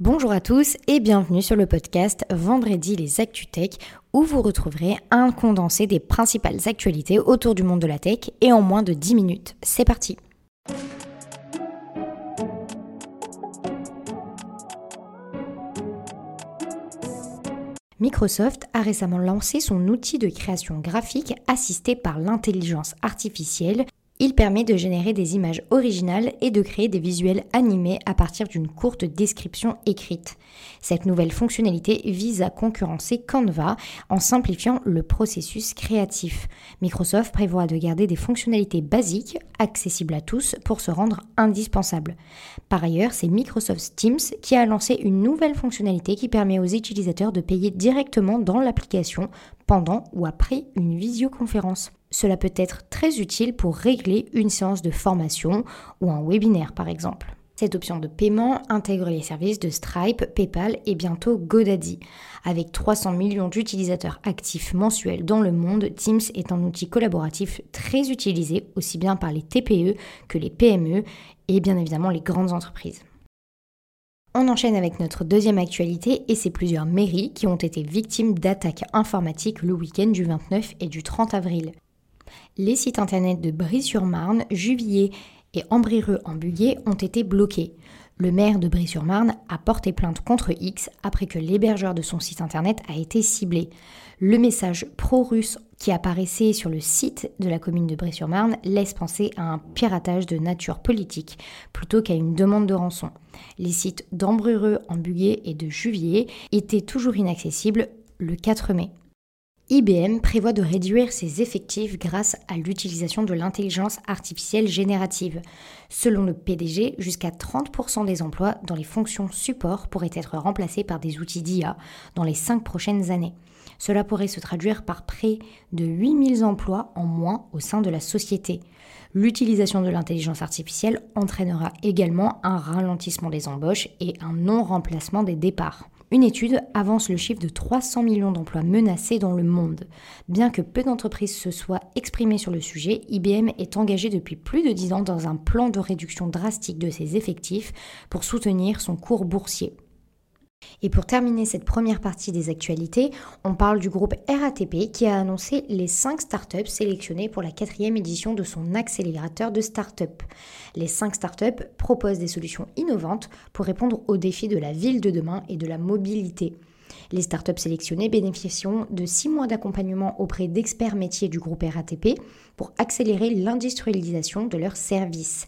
Bonjour à tous et bienvenue sur le podcast Vendredi les ActuTech où vous retrouverez un condensé des principales actualités autour du monde de la tech et en moins de 10 minutes. C'est parti Microsoft a récemment lancé son outil de création graphique assisté par l'intelligence artificielle il permet de générer des images originales et de créer des visuels animés à partir d'une courte description écrite. Cette nouvelle fonctionnalité vise à concurrencer Canva en simplifiant le processus créatif. Microsoft prévoit de garder des fonctionnalités basiques, accessibles à tous, pour se rendre indispensables. Par ailleurs, c'est Microsoft Teams qui a lancé une nouvelle fonctionnalité qui permet aux utilisateurs de payer directement dans l'application pendant ou après une visioconférence. Cela peut être très utile pour régler une séance de formation ou un webinaire par exemple. Cette option de paiement intègre les services de Stripe, PayPal et bientôt GoDaddy. Avec 300 millions d'utilisateurs actifs mensuels dans le monde, Teams est un outil collaboratif très utilisé aussi bien par les TPE que les PME et bien évidemment les grandes entreprises. On enchaîne avec notre deuxième actualité et c'est plusieurs mairies qui ont été victimes d'attaques informatiques le week-end du 29 et du 30 avril les sites internet de Brie-sur-Marne, Juvilliers et Ambrireux en Buguet ont été bloqués. Le maire de Brie-sur-Marne a porté plainte contre X après que l'hébergeur de son site internet a été ciblé. Le message pro-russe qui apparaissait sur le site de la commune de Brie-sur-Marne laisse penser à un piratage de nature politique plutôt qu'à une demande de rançon. Les sites d'Ambrureux en Buguet et de Juvier étaient toujours inaccessibles le 4 mai. IBM prévoit de réduire ses effectifs grâce à l'utilisation de l'intelligence artificielle générative. Selon le PDG, jusqu'à 30% des emplois dans les fonctions support pourraient être remplacés par des outils d'IA dans les 5 prochaines années. Cela pourrait se traduire par près de 8000 emplois en moins au sein de la société. L'utilisation de l'intelligence artificielle entraînera également un ralentissement des embauches et un non-remplacement des départs. Une étude avance le chiffre de 300 millions d'emplois menacés dans le monde. Bien que peu d'entreprises se soient exprimées sur le sujet, IBM est engagé depuis plus de 10 ans dans un plan de réduction drastique de ses effectifs pour soutenir son cours boursier. Et pour terminer cette première partie des actualités, on parle du groupe RATP qui a annoncé les 5 startups sélectionnées pour la quatrième édition de son accélérateur de startups. Les 5 startups proposent des solutions innovantes pour répondre aux défis de la ville de demain et de la mobilité. Les startups sélectionnées bénéficieront de 6 mois d'accompagnement auprès d'experts métiers du groupe RATP pour accélérer l'industrialisation de leurs services.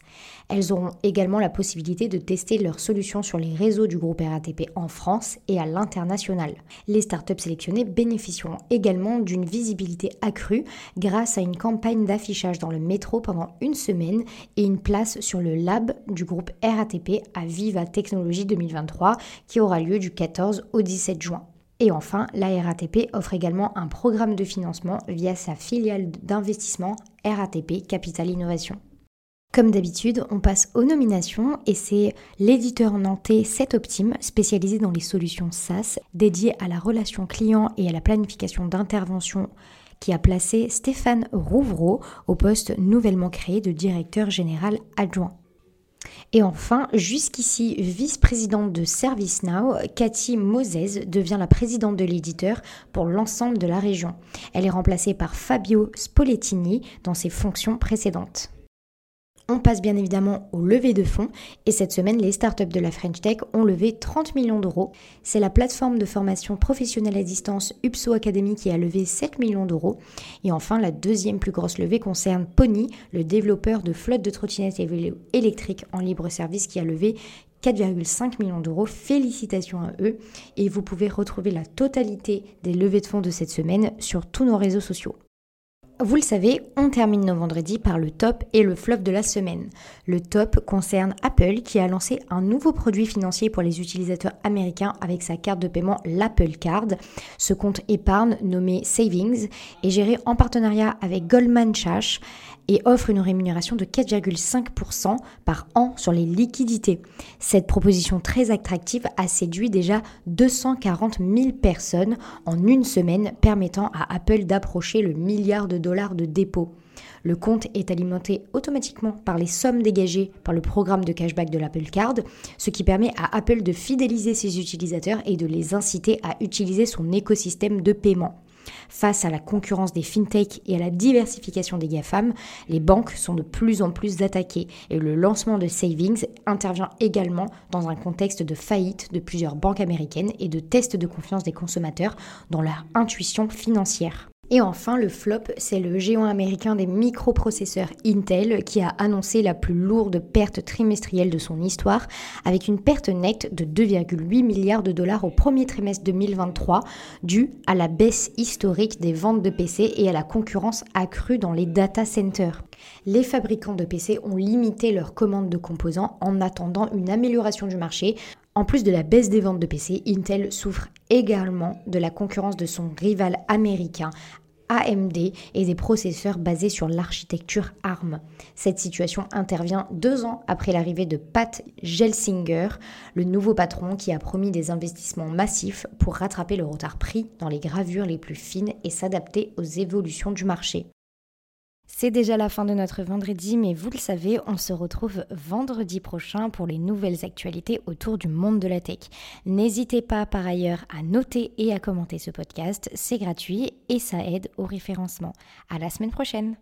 Elles auront également la possibilité de tester leurs solutions sur les réseaux du groupe RATP en France et à l'international. Les startups sélectionnées bénéficieront également d'une visibilité accrue grâce à une campagne d'affichage dans le métro pendant une semaine et une place sur le lab du groupe RATP à Viva Technologies 2023 qui aura lieu du 14 au 17 juin. Et enfin, la RATP offre également un programme de financement via sa filiale d'investissement RATP Capital Innovation. Comme d'habitude, on passe aux nominations et c'est l'éditeur nantais Setoptime, spécialisé dans les solutions SaaS, dédié à la relation client et à la planification d'intervention, qui a placé Stéphane Rouvreau au poste nouvellement créé de directeur général adjoint. Et enfin, jusqu'ici vice-présidente de ServiceNow, Cathy Moses devient la présidente de l'éditeur pour l'ensemble de la région. Elle est remplacée par Fabio Spolettini dans ses fonctions précédentes. On passe bien évidemment au lever de fonds et cette semaine, les startups de la French Tech ont levé 30 millions d'euros. C'est la plateforme de formation professionnelle à distance UPSO Academy qui a levé 7 millions d'euros. Et enfin, la deuxième plus grosse levée concerne Pony, le développeur de flotte de trottinettes et vélos électriques en libre service qui a levé 4,5 millions d'euros. Félicitations à eux. Et vous pouvez retrouver la totalité des levées de fonds de cette semaine sur tous nos réseaux sociaux. Vous le savez, on termine nos vendredis par le top et le flop de la semaine. Le top concerne Apple qui a lancé un nouveau produit financier pour les utilisateurs américains avec sa carte de paiement l'Apple Card. Ce compte épargne nommé Savings est géré en partenariat avec Goldman Sachs et offre une rémunération de 4,5% par an sur les liquidités. Cette proposition très attractive a séduit déjà 240 000 personnes en une semaine, permettant à Apple d'approcher le milliard de dollars de dépôts. Le compte est alimenté automatiquement par les sommes dégagées par le programme de cashback de l'Apple Card, ce qui permet à Apple de fidéliser ses utilisateurs et de les inciter à utiliser son écosystème de paiement. Face à la concurrence des fintechs et à la diversification des GAFAM, les banques sont de plus en plus attaquées et le lancement de Savings intervient également dans un contexte de faillite de plusieurs banques américaines et de tests de confiance des consommateurs dans leur intuition financière. Et enfin, le flop, c'est le géant américain des microprocesseurs Intel qui a annoncé la plus lourde perte trimestrielle de son histoire, avec une perte nette de 2,8 milliards de dollars au premier trimestre 2023, due à la baisse historique des ventes de PC et à la concurrence accrue dans les data centers. Les fabricants de PC ont limité leurs commandes de composants en attendant une amélioration du marché, en plus de la baisse des ventes de PC, Intel souffre également de la concurrence de son rival américain AMD et des processeurs basés sur l'architecture ARM. Cette situation intervient deux ans après l'arrivée de Pat Gelsinger, le nouveau patron qui a promis des investissements massifs pour rattraper le retard pris dans les gravures les plus fines et s'adapter aux évolutions du marché. C'est déjà la fin de notre vendredi, mais vous le savez, on se retrouve vendredi prochain pour les nouvelles actualités autour du monde de la tech. N'hésitez pas par ailleurs à noter et à commenter ce podcast, c'est gratuit et ça aide au référencement. À la semaine prochaine!